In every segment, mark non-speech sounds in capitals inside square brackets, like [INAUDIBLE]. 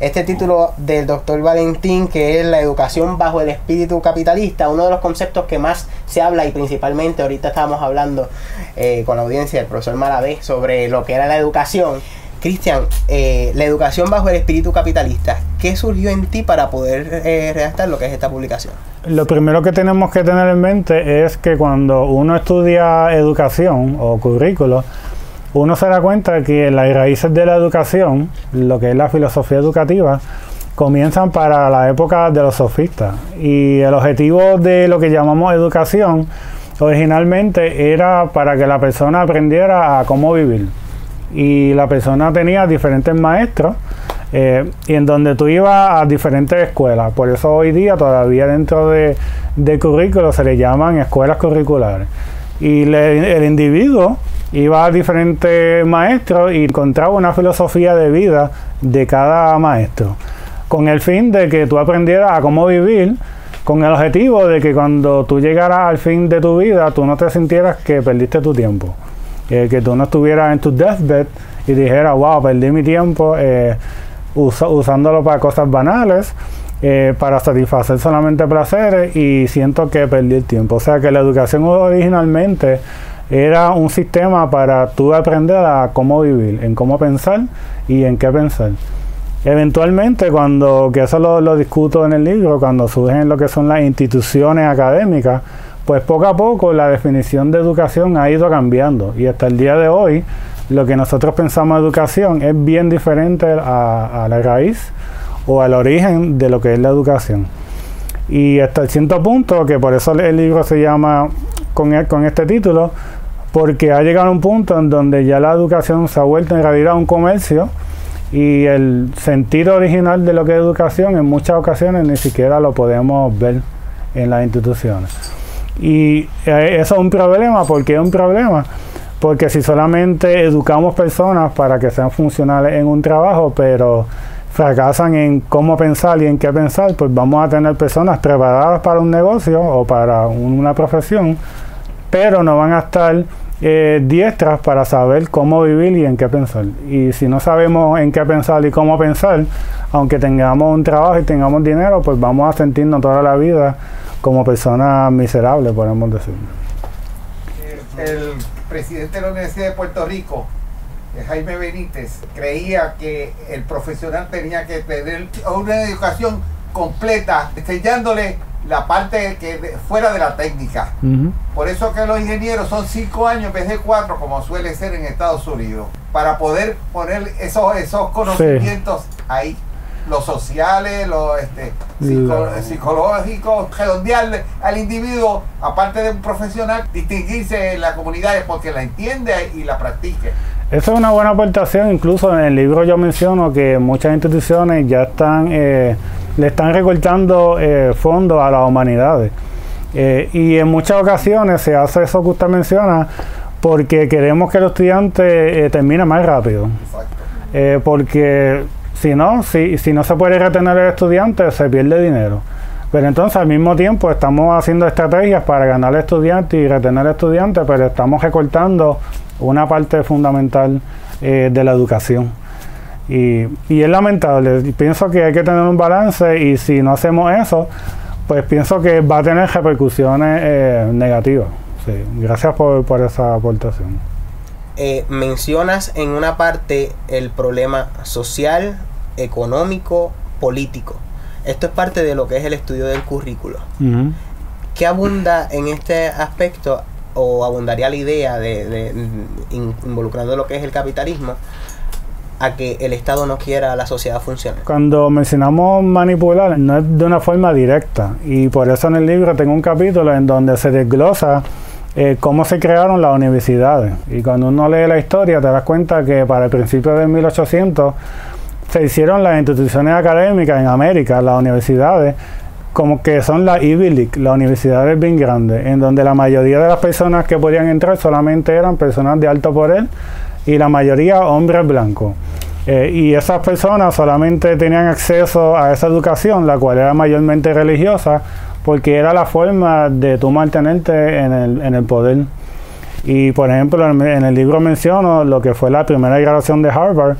este título del doctor Valentín, que es la educación bajo el espíritu capitalista, uno de los conceptos que más se habla y principalmente ahorita estábamos hablando eh, con la audiencia del profesor Malavé sobre lo que era la educación. Cristian, eh, la educación bajo el espíritu capitalista, ¿qué surgió en ti para poder eh, redactar lo que es esta publicación? Lo primero que tenemos que tener en mente es que cuando uno estudia educación o currículo, uno se da cuenta que las raíces de la educación, lo que es la filosofía educativa, comienzan para la época de los sofistas. Y el objetivo de lo que llamamos educación originalmente era para que la persona aprendiera a cómo vivir. Y la persona tenía diferentes maestros eh, y en donde tú ibas a diferentes escuelas. Por eso hoy día todavía dentro de, de currículo se le llaman escuelas curriculares. Y el individuo iba a diferentes maestros y encontraba una filosofía de vida de cada maestro, con el fin de que tú aprendieras a cómo vivir, con el objetivo de que cuando tú llegaras al fin de tu vida, tú no te sintieras que perdiste tu tiempo, eh, que tú no estuvieras en tu deathbed y dijeras, wow, perdí mi tiempo eh, usándolo para cosas banales. Eh, para satisfacer solamente placeres y siento que perdí el tiempo. O sea que la educación originalmente era un sistema para tú aprender a cómo vivir, en cómo pensar y en qué pensar. Eventualmente, cuando, que eso lo, discuto en el libro, cuando surgen lo que son las instituciones académicas, pues poco a poco la definición de educación ha ido cambiando y hasta el día de hoy lo que nosotros pensamos educación es bien diferente a, la raíz o al origen de lo que es la educación. Y hasta el cierto punto, que por eso el libro se llama con, con este título, porque ha llegado un punto en donde ya la educación se ha vuelto en realidad un comercio y el sentido original de lo que es educación en muchas ocasiones ni siquiera lo podemos ver en las instituciones. Y eh, eso es un problema, porque es un problema? Porque si solamente educamos personas para que sean funcionales en un trabajo, pero fracasan en cómo pensar y en qué pensar, pues vamos a tener personas preparadas para un negocio o para una profesión, pero no van a estar eh, diestras para saber cómo vivir y en qué pensar. Y si no sabemos en qué pensar y cómo pensar, aunque tengamos un trabajo y tengamos dinero, pues vamos a sentirnos toda la vida como personas miserables, podemos decir. El, presidente de la Universidad de Puerto Rico, eh, Jaime Benítez, creía que el profesional tenía que tener una educación completa, enseñándole la parte que fuera de la técnica. Por eso que los ingenieros son cinco años en vez de cuatro, como suele ser en Estados Unidos, para poder poner esos, esos conocimientos ahí. Los sociales, los este, psicológicos, redondearle al individuo, aparte de un profesional, distinguirse en la comunidad porque la entiende y la practique. Esa es una buena aportación, incluso en el libro yo menciono que muchas instituciones ya están eh, le están recortando eh, fondos a las humanidades. Eh, y en muchas ocasiones se hace eso que usted menciona porque queremos que el estudiante eh, termine más rápido. porque si no, si, si no se puede retener el estudiante, se pierde dinero. Pero entonces al mismo tiempo estamos haciendo estrategias para ganar al estudiante y retener al estudiante, pero estamos recortando una parte fundamental de la educación. Y, es lamentable. Pienso que hay que tener un balance y si no hacemos eso, pues pienso que va a tener repercusiones eh, negativas. Gracias por, esa aportación. Eh, mencionas en una parte el problema social, económico, político. Esto es parte de lo que es el estudio del currículo. ¿Qué abunda en este aspecto o abundaría la idea de, involucrando lo que es el capitalismo a que el Estado no quiera la sociedad funcione. Cuando mencionamos manipular, no es de una forma directa. Y por eso en el libro tengo un capítulo en donde se desglosa eh, cómo se crearon las universidades. Y cuando uno lee la historia, te das cuenta que para el principio de 1800 se hicieron las instituciones académicas en América, las universidades, como que son las Ivy League, las universidades bien grandes, en donde la mayoría de las personas que podían entrar solamente eran personas de alto poder y la mayoría hombres blancos. Eh, y esas personas solamente tenían acceso a esa educación, la cual era mayormente religiosa, porque era la forma de tú mantenerte en el, en el poder. Y por ejemplo, en, el libro menciono lo que fue la primera graduación de Harvard,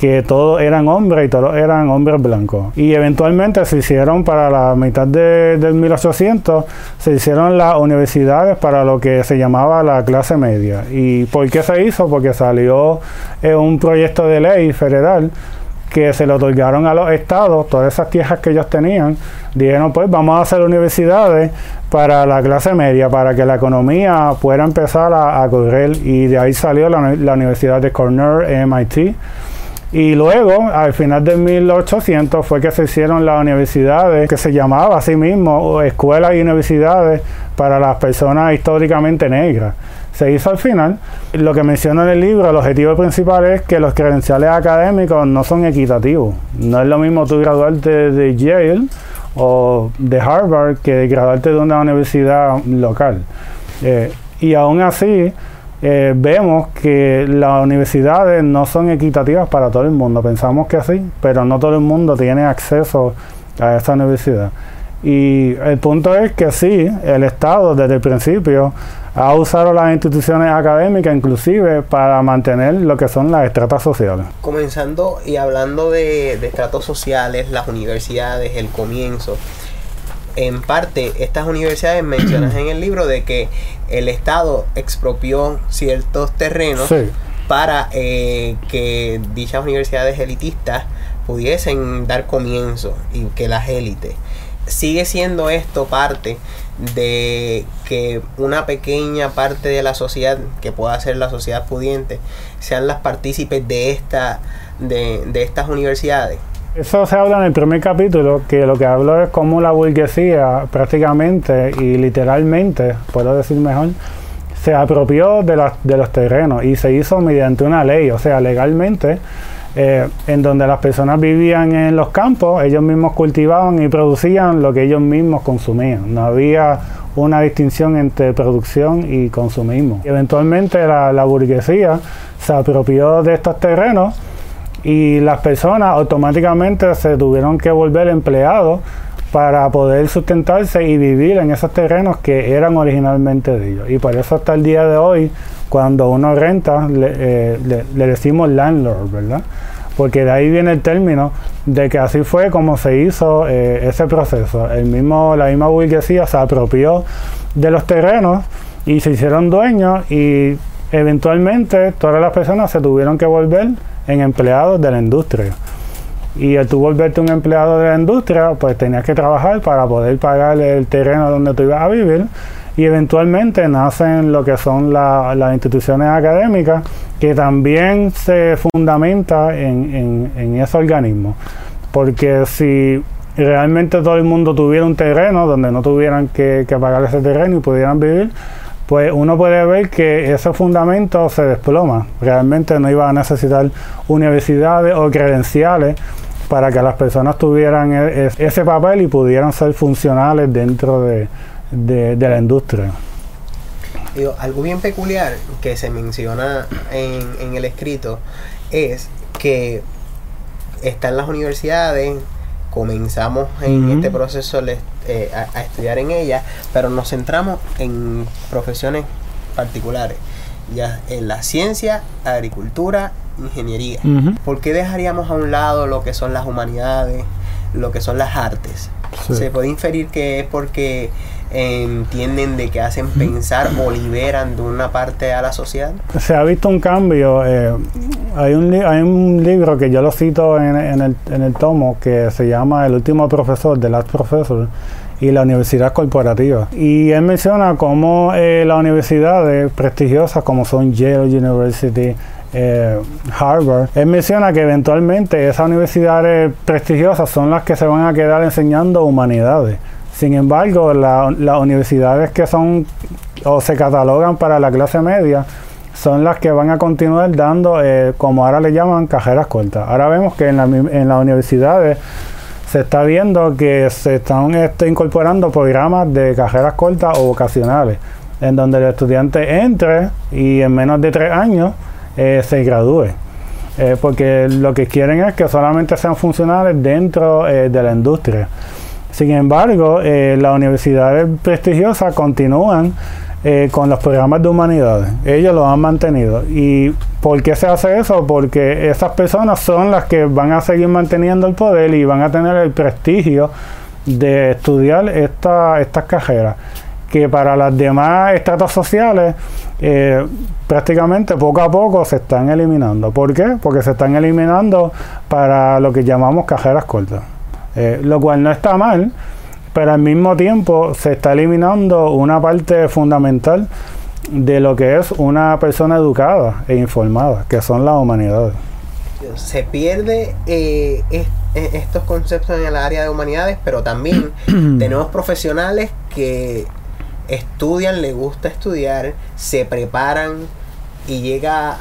que todos eran hombres y todos eran hombres blancos. Y eventualmente se hicieron para la mitad de, del 1800, se hicieron las universidades para lo que se llamaba la clase media. ¿Y por qué se hizo? Porque salió eh, un proyecto de ley federal que se le otorgaron a los estados, todas esas tierras que ellos tenían, dijeron pues vamos a hacer universidades para la clase media, para que la economía pueda empezar a, correr y de ahí salió la, la Universidad de Cornell, MIT, y luego, al final de 1800, fue que se hicieron las universidades, que se llamaba así mismo, escuelas y universidades para las personas históricamente negras. Se hizo al final. Lo que menciona en el libro, el objetivo principal es que los credenciales académicos no son equitativos. No es lo mismo tú graduarte de Yale o de Harvard que graduarte de una universidad local. Eh, y aún así, eh, vemos que las universidades no son equitativas para todo el mundo. Pensamos que sí, pero no todo el mundo tiene acceso a esa universidad. Y el punto es que sí, el Estado desde el principio ha usado las instituciones académicas inclusive para mantener lo que son las estratas sociales. Comenzando y hablando de estratos sociales, las universidades, el comienzo, en parte estas universidades mencionan en el libro de que el Estado expropió ciertos terrenos para eh, que dichas universidades elitistas pudiesen dar comienzo y que las élites. Sigue siendo esto parte de que una pequeña parte de la sociedad, que pueda ser la sociedad pudiente, sean las partícipes de, esta, de, de estas universidades. Eso se habla en el primer capítulo, que lo que hablo es cómo la burguesía prácticamente y literalmente, puedo decir mejor, se apropió de, los terrenos y se hizo mediante una ley, o sea, legalmente, eh, en donde las personas vivían en los campos, ellos mismos cultivaban y producían lo que ellos mismos consumían. No había una distinción entre producción y consumismo. eventualmente la burguesía se apropió de estos terrenos y las personas automáticamente se tuvieron que volver empleados para poder sustentarse y vivir en esos terrenos que eran originalmente de ellos. Y por eso hasta el día de hoy, cuando uno renta, le, eh, decimos landlord, ¿verdad? Porque de ahí viene el término de que así fue como se hizo eh, ese proceso. El mismo, la misma burguesía se apropió de los terrenos y se hicieron dueños y eventualmente todas las personas se tuvieron que volver en empleados de la industria. Y al tú volverte un empleado de la industria, pues tenías que trabajar para poder pagar el terreno donde tú ibas a vivir. Y eventualmente nacen lo que son las instituciones académicas, que también se fundamenta en, en ese organismo. Porque si realmente todo el mundo tuviera un terreno donde no tuvieran que, que pagar ese terreno y pudieran vivir, pues uno puede ver que ese fundamento se desploma. Realmente no iba a necesitar universidades o credenciales para que las personas tuvieran e, ese papel y pudieran ser funcionales dentro de, la industria. algo bien peculiar que se menciona en, en el escrito es que están las universidades, comenzamos en este proceso eh, a, estudiar en ella, pero nos centramos en profesiones particulares, ya en la ciencia, agricultura, ingeniería. ¿Por qué dejaríamos a un lado lo que son las humanidades, lo que son las artes? Se puede inferir que es porque entienden de que hacen pensar o liberan de una parte a la sociedad? Se ha visto un cambio. Eh, hay, un hay un libro que yo lo cito en, el, en el tomo que se llama El último profesor, The Last Professor y la universidad corporativa. Y él menciona cómo eh, las universidades prestigiosas como son Yale University, eh, Harvard, él menciona que eventualmente esas universidades prestigiosas son las que se van a quedar enseñando humanidades. Sin embargo, las universidades que son o se catalogan para la clase media son las que van a continuar dando, eh, como ahora le llaman, cajeras cortas. Ahora vemos que en, las universidades se está viendo que se están este, incorporando programas de cajeras cortas o vocacionales, en donde el estudiante entre y en menos de tres años eh, se gradúe. Eh, porque lo que quieren es que solamente sean funcionales dentro de la industria. Sin embargo, las universidades prestigiosas continúan eh, con los programas de humanidades. Ellos lo han mantenido. ¿Y por qué se hace eso? Porque esas personas son las que van a seguir manteniendo el poder y van a tener el prestigio de estudiar esta, estas carreras que para las demás estratos sociales eh, prácticamente poco a poco se están eliminando. ¿Por qué? Porque se están eliminando para lo que llamamos cajeras cortas, eh, lo cual no está mal, pero al mismo tiempo se está eliminando una parte fundamental de lo que es una persona educada e informada, que son las humanidades. Se pierde eh, estos conceptos en el área de humanidades, pero también [CLEARS THROAT] tenemos profesionales que estudian, les gusta estudiar, se preparan y llega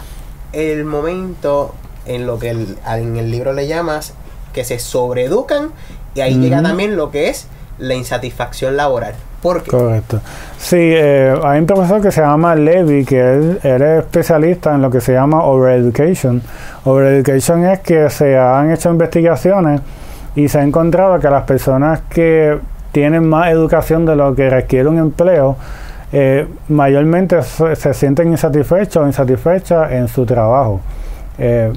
el momento en lo que en el libro le llamas que se sobreeducan y ahí llega también lo que es la insatisfacción laboral. ¿Por qué? Correcto. Sí, eh, hay un profesor que se llama Levy, que él, es especialista en lo que se llama overeducation. Overeducation es que se han hecho investigaciones y se ha encontrado que las personas que tienen más educación de lo que requiere un empleo, eh, mayormente se, sienten insatisfechos o insatisfechas en su trabajo. Eh,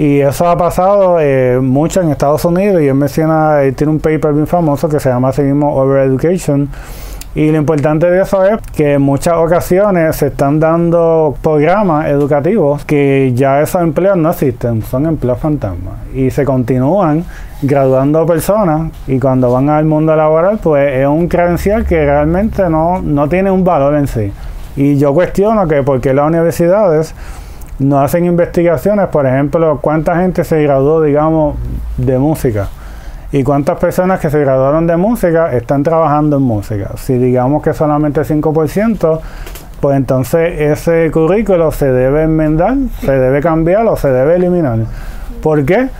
y eso ha pasado eh, mucho en Estados Unidos y él menciona, él tiene un paper bien famoso que se llama así mismo Over Education y lo importante de eso es que en muchas ocasiones se están dando programas educativos que ya esos empleos no existen, son empleos fantasmas. Y se continúan graduando personas y cuando van al mundo laboral pues es un credencial que realmente no, no tiene un valor en sí. Y yo cuestiono que porque las universidades no hacen investigaciones, por ejemplo, cuánta gente se graduó, digamos, de música ¿Y cuántas personas que se graduaron de música están trabajando en música? Si digamos que solamente 5%, pues entonces ese currículo se debe enmendar, se debe cambiar o se debe eliminar. ¿Por qué?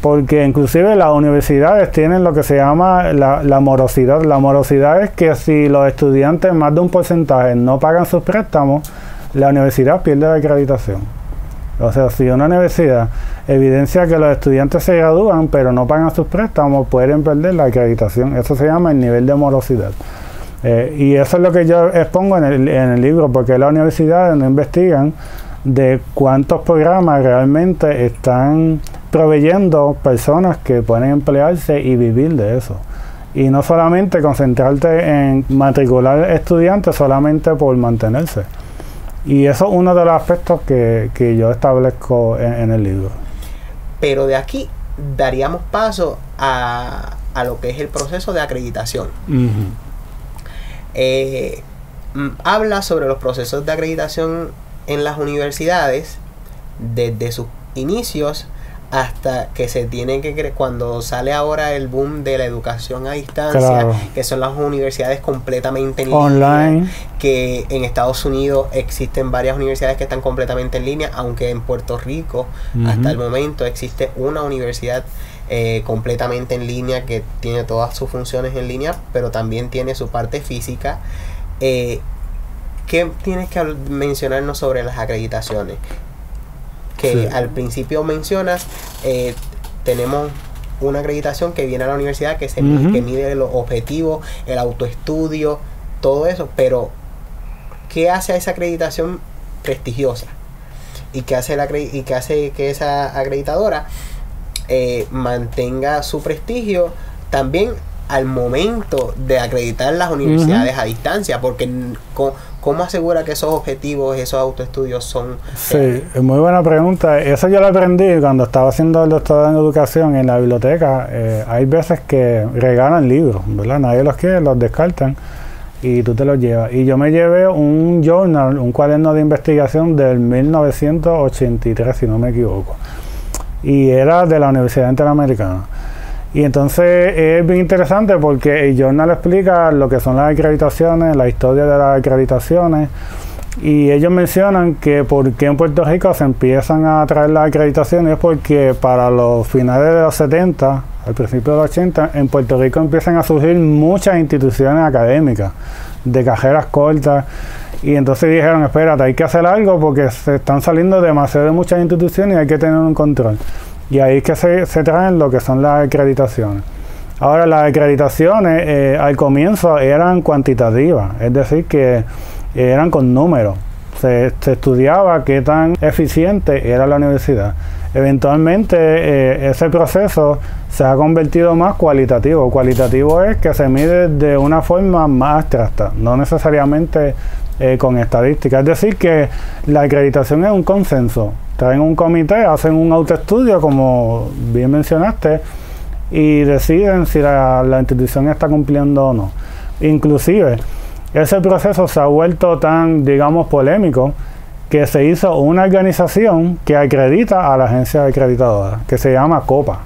Porque inclusive las universidades tienen lo que se llama la, la, morosidad. La morosidad es que si los estudiantes más de un porcentaje no pagan sus préstamos, la universidad pierde la acreditación. O sea, si una universidad evidencia que los estudiantes se gradúan pero no pagan sus préstamos, pueden perder la acreditación. Eso se llama el nivel de morosidad. Eh, y eso es lo que yo expongo en el, libro, porque las universidades no investigan de cuántos programas realmente están proveyendo personas que pueden emplearse y vivir de eso. Y no solamente concentrarte en matricular estudiantes solamente por mantenerse. Y eso es uno de los aspectos que, yo establezco en, el libro. Pero de aquí daríamos paso a, lo que es el proceso de acreditación. Eh, mm, habla sobre los procesos de acreditación en las universidades desde sus inicios hasta que se tiene que cuando sale ahora el boom de la educación a distancia que son las universidades completamente en online. que en Estados Unidos existen varias universidades que están completamente en línea aunque en Puerto Rico hasta el momento existe una universidad eh, completamente en línea que tiene todas sus funciones en línea pero también tiene su parte física. Eh, ¿Qué tienes que mencionarnos sobre las acreditaciones? Que al principio mencionas, eh, tenemos una acreditación que viene a la universidad que, se, que mide los objetivos, el autoestudio, todo eso, pero ¿qué hace a esa acreditación prestigiosa? ¿Y qué hace, la, y qué hace que esa acreditadora eh, mantenga su prestigio también al momento de acreditar las universidades a distancia? Porque con, ¿Cómo asegura que esos objetivos, esos autoestudios son... Sí, es muy buena pregunta. Eso yo lo aprendí cuando estaba haciendo el doctorado en educación en la biblioteca. Eh, hay veces que regalan libros, ¿verdad? Nadie los quiere, los descartan y tú te los llevas. Y yo me llevé un journal, un cuaderno de investigación del 1983, si no me equivoco. Y era de la Universidad Interamericana. Y entonces es bien interesante porque el journal explica lo que son las acreditaciones, la historia de las acreditaciones. Y ellos mencionan que por qué en Puerto Rico se empiezan a traer las acreditaciones es porque para los finales de los 70, al principio de los 80, en Puerto Rico empiezan a surgir muchas instituciones académicas de carreras cortas. Y entonces dijeron, espérate, hay que hacer algo porque se están saliendo demasiado de muchas instituciones y hay que tener un control. Y ahí es que se, traen lo que son las acreditaciones. Ahora, las acreditaciones eh, al comienzo eran cuantitativas, es decir, que eran con números. Se, estudiaba qué tan eficiente era la universidad. Eventualmente eh, ese proceso se ha convertido más cualitativo. Cualitativo es que se mide de una forma más abstracta, no necesariamente eh, con estadísticas. Es decir, que la acreditación es un consenso. Traen un comité, hacen un autoestudio, como bien mencionaste, y deciden si la, la institución está cumpliendo o no. Inclusive, ese proceso se ha vuelto tan, digamos, polémico que se hizo una organización que acredita a la agencia acreditadora, que se llama COPA.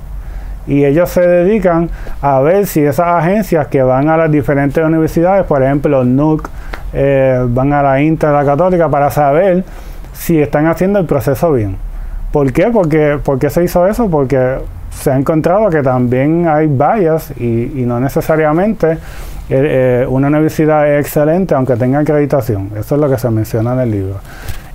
Y ellos se dedican a ver si esas agencias que van a las diferentes universidades, por ejemplo, NUC, eh, van a la Inter, la Católica, para saber si están haciendo el proceso bien. ¿Por qué? Porque, ¿Por qué se hizo eso? Porque se ha encontrado que también hay bias y, no necesariamente eh, eh, una universidad es excelente aunque tenga acreditación. Eso es lo que se menciona en el libro.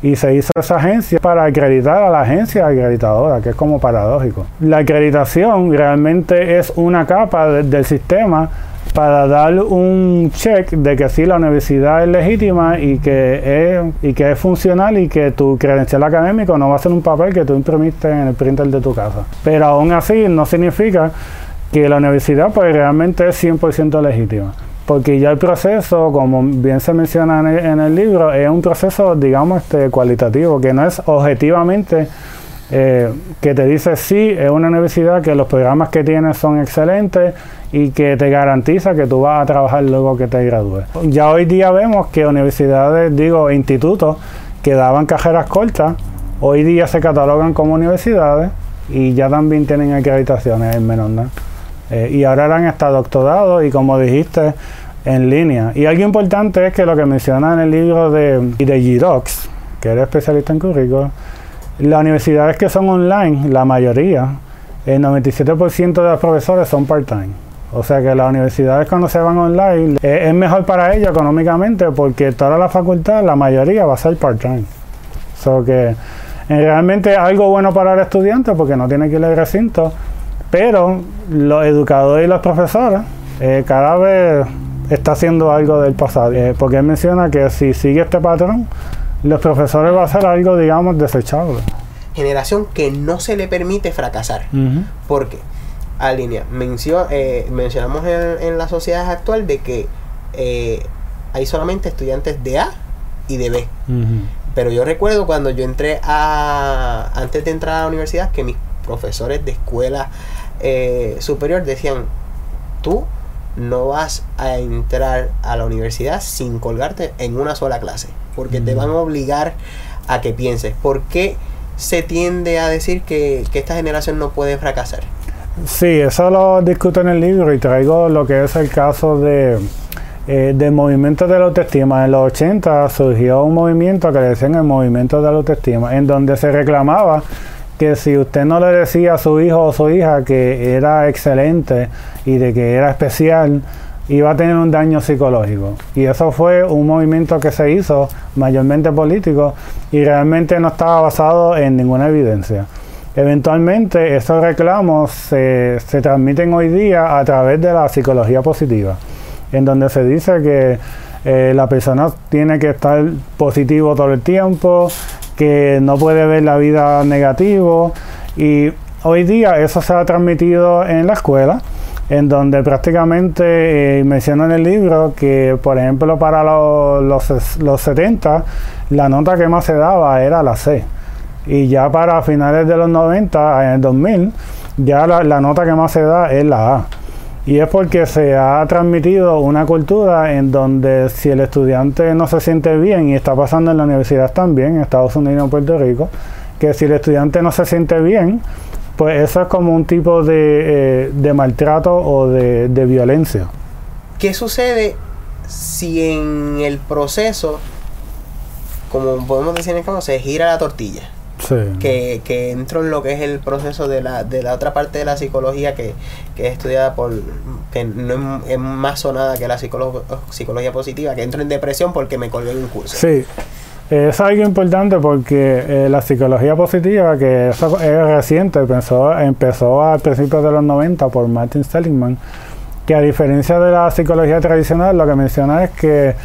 Y se hizo esa agencia para acreditar a la agencia acreditadora, que es como paradójico. La acreditación realmente es una capa del sistema para dar un check de que sí la universidad es legítima y que es, y que es funcional y que tu credencial académico no va a ser un papel que tú imprimiste en el printer de tu casa. Pero aún así no significa que la universidad pues realmente es 100% legítima. Porque ya el proceso, como bien se menciona en el, libro, es un proceso, digamos, este, cualitativo, que no es objetivamente eh, que te dice sí, es una universidad que los programas que tiene son excelentes y que te garantiza que tú vas a trabajar luego que te gradúes. Ya hoy día vemos que universidades, digo, institutos que daban cajeras cortas, hoy día se catalogan como universidades y ya también tienen acreditaciones en menor. Eh, y ahora eran hasta doctorados y como dijiste, en línea. Y algo importante es que lo que menciona en el libro de, de Girox, que era especialista en currículos, las universidades que son online, la mayoría, el 97% de los profesores son part-time. O sea que las universidades cuando se van online es, mejor para ellos económicamente porque toda la facultad, la mayoría va a ser part-time. So que realmente es algo bueno para el estudiante porque no tiene que ir al recinto, pero los educadores y los profesores eh, cada vez está haciendo algo del pasado. Eh, porque él menciona que si sigue este patrón, los profesores va a ser algo, digamos, desechable. Generación que no se le permite fracasar. Porque, a línea, eh, mencionamos en, la sociedad actual de que eh, hay solamente estudiantes de A y de B. Pero yo recuerdo cuando yo entré a, antes de entrar a la universidad, que mis profesores de escuela eh, superior decían, tú no vas a entrar a la universidad sin colgarte en una sola clase porque te van a obligar a que pienses. ¿Por qué se tiende a decir que, esta generación no puede fracasar? Sí, eso lo discuto en el libro y traigo lo que es el caso de eh, del movimiento de la autoestima. En los 80 surgió un movimiento que le decían el movimiento de la autoestima, en donde se reclamaba que si usted no le decía a su hijo o su hija que era excelente y de que era especial, iba a tener un daño psicológico. Y eso fue un movimiento que se hizo mayormente político y realmente no estaba basado en ninguna evidencia. Eventualmente esos reclamos se, transmiten hoy día a través de la psicología positiva, en donde se dice que eh, la persona tiene que estar positivo todo el tiempo, que no puede ver la vida negativo y hoy día eso se ha transmitido en la escuela en donde prácticamente eh, menciona en el libro que, por ejemplo, para los, los, 70, la nota que más se daba era la C. Y ya para finales de los 90, en el 2000, ya la, nota que más se da es la A. Y es porque se ha transmitido una cultura en donde si el estudiante no se siente bien, y está pasando en la universidad también, en Estados Unidos y Puerto Rico, que si el estudiante no se siente bien, pues eso es como un tipo de, eh, maltrato o de, violencia. ¿Qué sucede si en el proceso, como podemos decir en el caso, se gira la tortilla? Sí. Que, que entro en lo que es el proceso de la, de la otra parte de la psicología que, que es estudiada por, que no es, más sonada que la psicología positiva, que entro en depresión porque me colgué en un curso. Sí, es algo importante porque eh, la psicología positiva, que es reciente, empezó, empezó a principios de los 90 por Martin Seligman, que a diferencia de la psicología tradicional, lo que menciona es que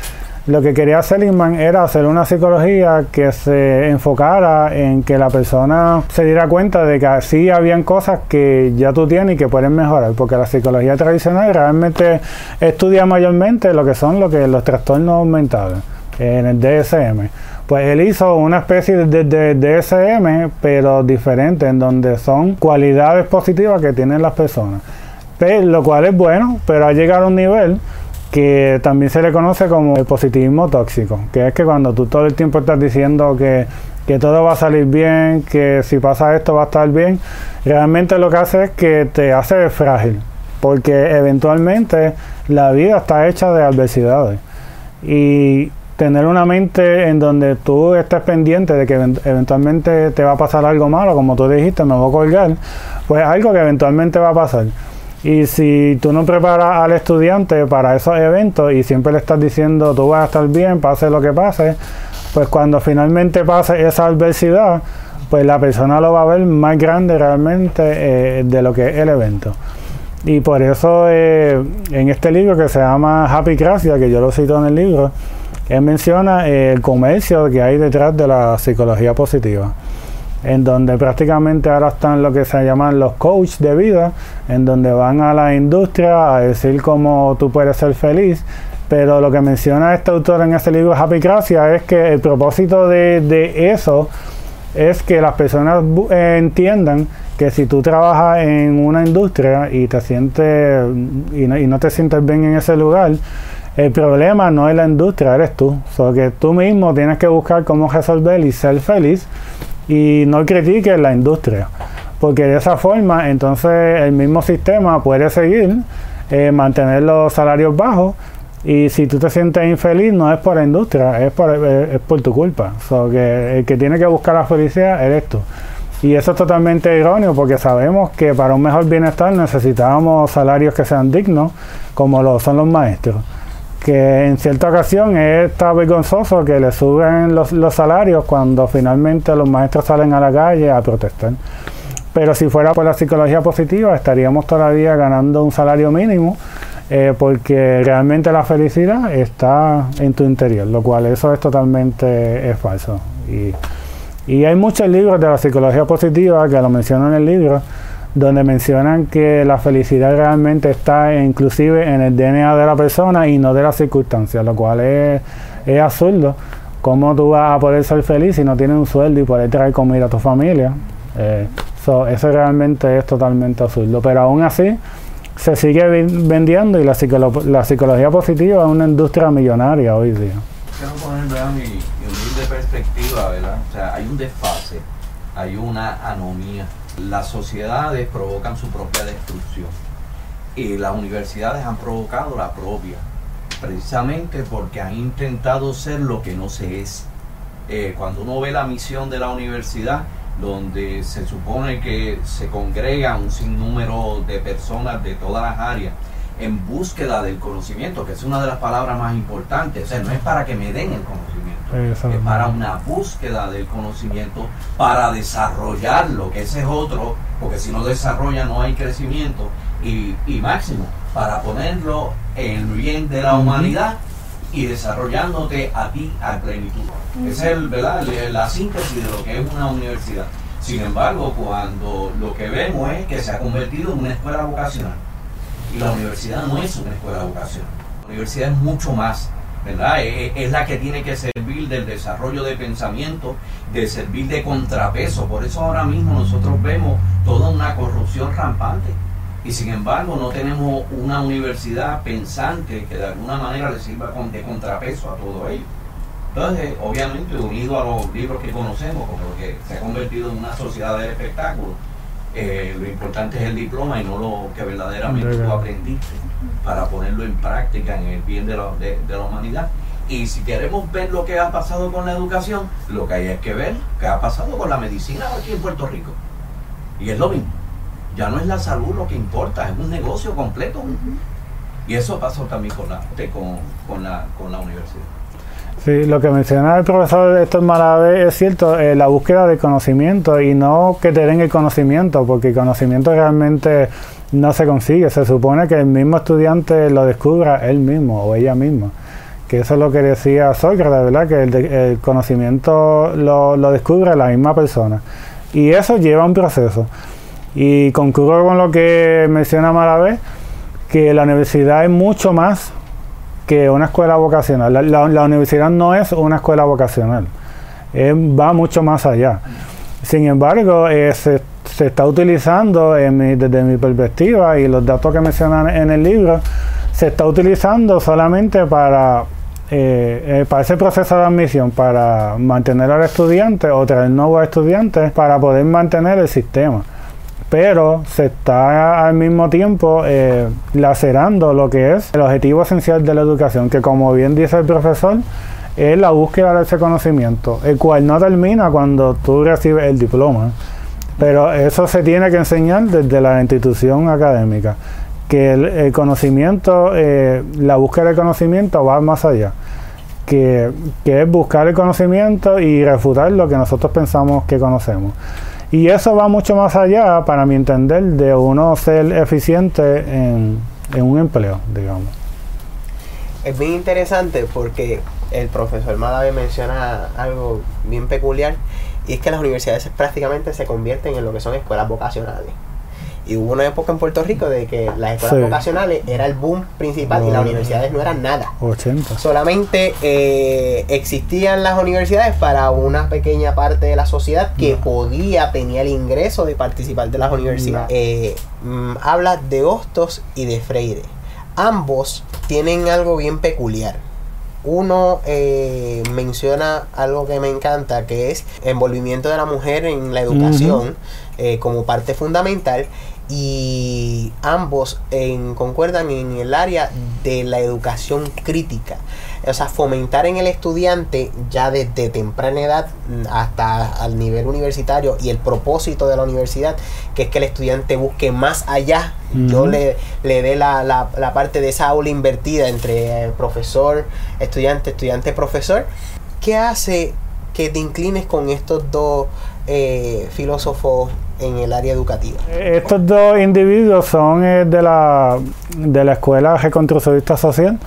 lo que quería Seligman era hacer una psicología que se enfocara en que la persona se diera cuenta de que sí habían cosas que ya tú tienes y que pueden mejorar, porque la psicología tradicional realmente estudia mayormente lo que son lo que los trastornos mentales en el DSM. Pues él hizo una especie de, DSM, pero diferente, en donde son cualidades positivas que tienen las personas. Lo cual es bueno, pero ha llegado a un nivel que también se le conoce como el positivismo tóxico, que es que cuando tú todo el tiempo estás diciendo que, todo va a salir bien, que si pasa esto va a estar bien, realmente lo que hace es que te hace frágil, porque eventualmente la vida está hecha de adversidades. Y tener una mente en donde tú estés pendiente de que eventualmente te va a pasar algo malo, como tú dijiste, me voy a colgar, pues algo que eventualmente va a pasar. Y si tú no preparas al estudiante para esos eventos y siempre le estás diciendo tú vas a estar bien, pase lo que pase, pues cuando finalmente pase esa adversidad, pues la persona lo va a ver más grande realmente eh, de lo que es el evento. Y por eso eh, en este libro que se llama Happy Gracia, que yo lo cito en el libro, él menciona el comercio que hay detrás de la psicología positiva en donde prácticamente ahora están lo que se llaman los coaches de vida, en donde van a la industria a decir cómo tú puedes ser feliz. Pero lo que menciona este autor en este libro, Happy Gracia, es que el propósito de, eso es que las personas eh, entiendan que si tú trabajas en una industria y te sientes y no, te sientes bien en ese lugar, el problema no es la industria, eres tú. O que tú mismo tienes que buscar cómo resolver y ser feliz y no critiques la industria, porque de esa forma entonces el mismo sistema puede seguir, eh, mantener los salarios bajos y si tú te sientes infeliz no es por la industria, es por, eh, es por tu culpa. So que el que tiene que buscar la felicidad eres tú. Y eso es totalmente irónico porque sabemos que para un mejor bienestar necesitamos salarios que sean dignos, como lo son los maestros que en cierta ocasión es vergonzoso que le suben los, salarios cuando finalmente los maestros salen a la calle a protestar. Pero si fuera por la psicología positiva, estaríamos todavía ganando un salario mínimo, eh, porque realmente la felicidad está en tu interior, lo cual eso es totalmente falso. Y, y hay muchos libros de la psicología positiva que lo mencionan en el libro, donde mencionan que la felicidad realmente está inclusive en el DNA de la persona y no de las circunstancias, lo cual es, es absurdo. ¿Cómo tú vas a poder ser feliz si no tienes un sueldo y poder traer comida a tu familia? Eh, eso realmente es totalmente absurdo. Pero aún así, se sigue vendiendo y la, la psicología positiva es una industria millonaria hoy día. Quiero poner mi, humilde perspectiva, ¿verdad? O sea, hay un desfase, hay una anomía las sociedades provocan su propia destrucción y las universidades han provocado la propia, precisamente porque han intentado ser lo que no se es. Eh, cuando uno ve la misión de la universidad, donde se supone que se congregan un sinnúmero de personas de todas las áreas en búsqueda del conocimiento, que es una de las palabras más importantes, o sea, no es para que me den el conocimiento es para una búsqueda del conocimiento, para desarrollarlo, que ese es otro, porque si no desarrolla no hay crecimiento, y, máximo, para ponerlo en el bien de la humanidad y desarrollándote a ti a plenitud. Esa es el, ¿verdad? la síntesis de lo que es una universidad. Sin embargo, cuando lo que vemos es que se ha convertido en una escuela vocacional, y la universidad no es una escuela vocacional, la universidad es mucho más ¿verdad? Es, la que tiene que servir del desarrollo de pensamiento, de servir de contrapeso. Por eso ahora mismo nosotros vemos toda una corrupción rampante. Y sin embargo no tenemos una universidad pensante que de alguna manera le sirva de contrapeso a todo ello. Entonces, obviamente, unido a los libros que conocemos, como lo que se ha convertido en una sociedad de espectáculo, eh, lo importante es el diploma y no lo que verdaderamente tú aprendiste para ponerlo en práctica en el bien de la, de, la humanidad. Y si queremos ver lo que ha pasado con la educación, lo que hay es que ver qué ha pasado con la medicina aquí en Puerto Rico. Y es lo mismo. Ya no es la salud lo que importa, es un negocio completo. Y eso pasó también con la, con, con la, con la universidad. Sí, lo que menciona el profesor Héctor Malavé es cierto, eh, la búsqueda de conocimiento y no que te den el conocimiento, porque el conocimiento realmente no se consigue. Se supone que el mismo estudiante lo descubra él mismo o ella misma. que eso es lo que decía Sócrates, ¿verdad? Que el, conocimiento lo, descubre la misma persona. Y eso lleva un proceso. Y concurro con lo que menciona Malavé, que la universidad es mucho más que una escuela vocacional. La, universidad no es una escuela vocacional, va mucho más allá. Sin embargo, eh, se, está utilizando desde mi perspectiva y los datos que mencionan en el libro, se está utilizando solamente para, eh, eh, para ese proceso de admisión, para mantener al estudiante o traer nuevos estudiantes para poder mantener el sistema pero se está al mismo tiempo eh, lacerando lo que es el objetivo esencial de la educación, que como bien dice el profesor, es la búsqueda de ese conocimiento, el cual no termina cuando tú recibes el diploma, pero eso se tiene que enseñar desde la institución académica, que el, conocimiento, eh, la búsqueda del conocimiento va más allá. Que es buscar el conocimiento y refutar lo que nosotros pensamos que conocemos. Y eso va mucho más allá, para mi entender, de uno ser eficiente en, un empleo, digamos. Es bien interesante porque el profesor Madave menciona algo bien peculiar y es que las universidades prácticamente se convierten en lo que son escuelas vocacionales. Y hubo una época en Puerto Rico de que las escuelas vocacionales era el boom principal y las universidades no eran nada. 80. Solamente eh, existían las universidades para una pequeña parte de la sociedad que podía, tenía el ingreso de participar de las universidades. Eh, mm, habla de Hostos y de Freire. Ambos tienen algo bien peculiar. Uno eh, menciona algo que me encanta, que es envolvimiento de la mujer en la educación como parte fundamental y ambos concuerdan en el área de la educación crítica. O sea, fomentar en el estudiante ya desde temprana edad hasta al nivel universitario y el propósito de la universidad, que es que el estudiante busque más allá. Yo le, le dé la, la, parte de esa aula invertida entre profesor, estudiante, estudiante, profesor. ¿Qué hace que te inclines con estos dos eh, filósofos en el área educativa. Estos dos individuos son eh, de, la, de la Escuela Reconstruccionista Social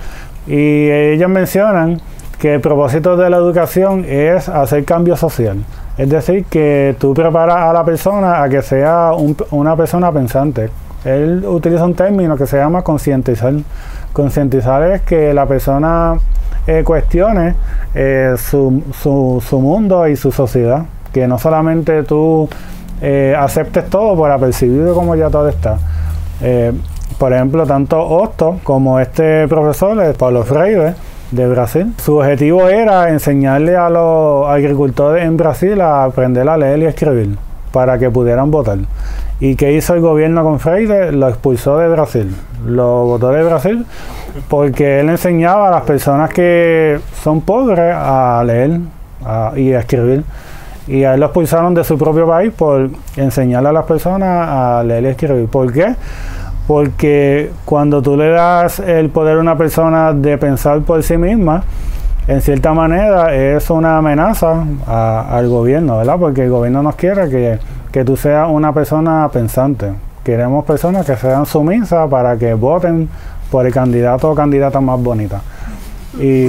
y ellos mencionan que el propósito de la educación es hacer cambio social. Es decir, que tú preparas a la persona a que sea una persona pensante. Él utiliza un término que se llama concientizar. Concientizar es que la persona eh, cuestione eh, su, su, su mundo y su sociedad. Que no solamente tú eh, aceptes todo por apercibido como ya todo está. Eh, por ejemplo, tanto Osto como este profesor, Pablo Freire, de Brasil. Su objetivo era enseñarle a los agricultores en Brasil a aprender a leer y escribir para que pudieran votar. ¿Y qué hizo el gobierno con Freire? Lo expulsó de Brasil. Lo votó de Brasil porque él enseñaba a las personas que son pobres a leer y a escribir. Y a él lo expulsaron de su propio país por enseñarle a las personas a leer y escribir. ¿Por qué? Porque cuando tú le das el poder a una persona de pensar por sí misma, en cierta manera es una amenaza al gobierno, ¿verdad? Porque el gobierno nos quiere que, que tú seas una persona pensante. Queremos personas que sean sumisas para que voten por el candidato o candidata más bonita y,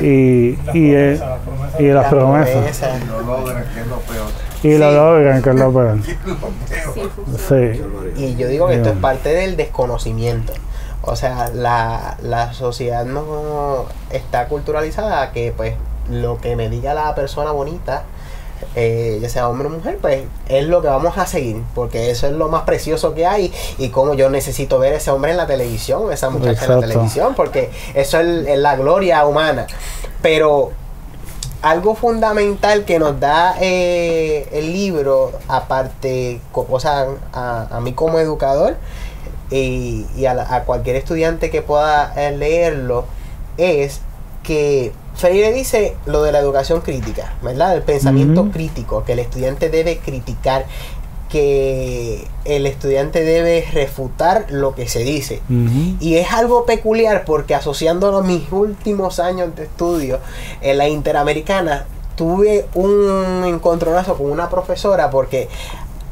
y, y, eh, y las promesas. Y lo logran, que es lo peor. Y lo logran, que es lo [LAUGHS] peor. Sí. Y yo digo que esto es parte del desconocimiento. O sea, la, la sociedad no está culturalizada que pues lo que me diga la persona bonita eh, ya sea hombre o mujer, pues es lo que vamos a seguir, porque eso es lo más precioso que hay y como yo necesito ver ese hombre en la televisión, esa muchacha en la televisión, porque eso es, la gloria humana. Pero algo fundamental que nos da eh, el libro, aparte, o sea, a, mí como educador y, a, cualquier estudiante que pueda eh, leerlo, es que Freire dice lo de la educación crítica, ¿verdad? El pensamiento crítico, que el estudiante debe criticar, que el estudiante debe refutar lo que se dice. Y es algo peculiar porque asociándolo a mis últimos años de estudio en la Interamericana, tuve un encontronazo con una profesora porque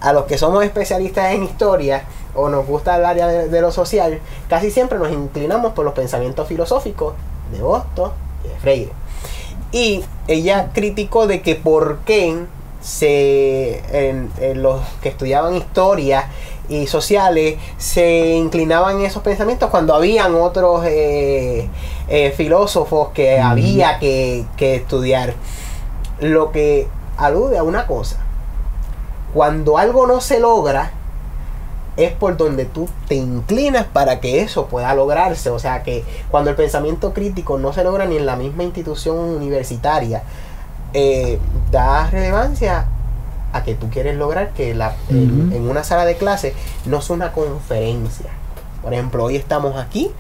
a los que somos especialistas en historia o nos gusta el área de, de lo social, casi siempre nos inclinamos por los pensamientos filosóficos de Boston Freire. Y ella criticó de que por qué se, en, los que estudiaban historia y sociales se inclinaban en esos pensamientos cuando habían otros eh, eh, filósofos que había que, que estudiar. Lo que alude a una cosa. Cuando algo no se logra, es por donde tú te inclinas para que eso pueda lograrse. O sea que cuando el pensamiento crítico no se logra ni en la misma institución universitaria, eh, da relevancia a que tú quieres lograr que la, en una sala de clase no es una conferencia. Por ejemplo, hoy estamos aquí,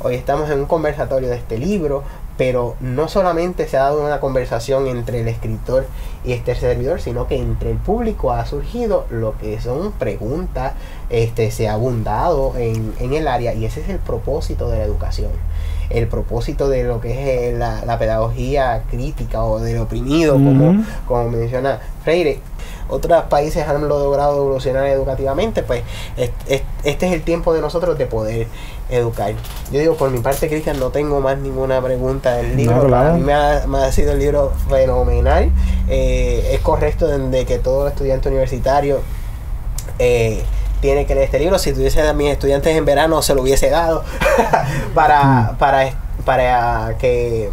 hoy estamos en un conversatorio de este libro, pero no solamente se ha dado una conversación entre el escritor y este servidor, sino que entre el público ha surgido lo que son preguntas, este, se ha abundado en, el área y ese es el propósito de la educación. El propósito de lo que es la, pedagogía crítica o del oprimido, como, como menciona Freire, otros países han logrado evolucionar educativamente, pues este es el tiempo de nosotros de poder educar. Yo digo, por mi parte, Cristian, no tengo más ninguna pregunta del libro. Para mí me ha, sido el libro fenomenal. Eh, es correcto de que todo estudiante universitario eh, tiene que leer este libro. Si tuviese a mis estudiantes en verano, se lo hubiese dado [LAUGHS] para, mm. para, para que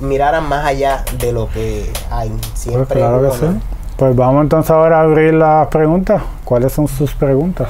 miraran más allá de lo que hay. Siempre. Pues claro que sí. Pues vamos entonces ahora a abrir las preguntas. ¿Cuáles son sus preguntas?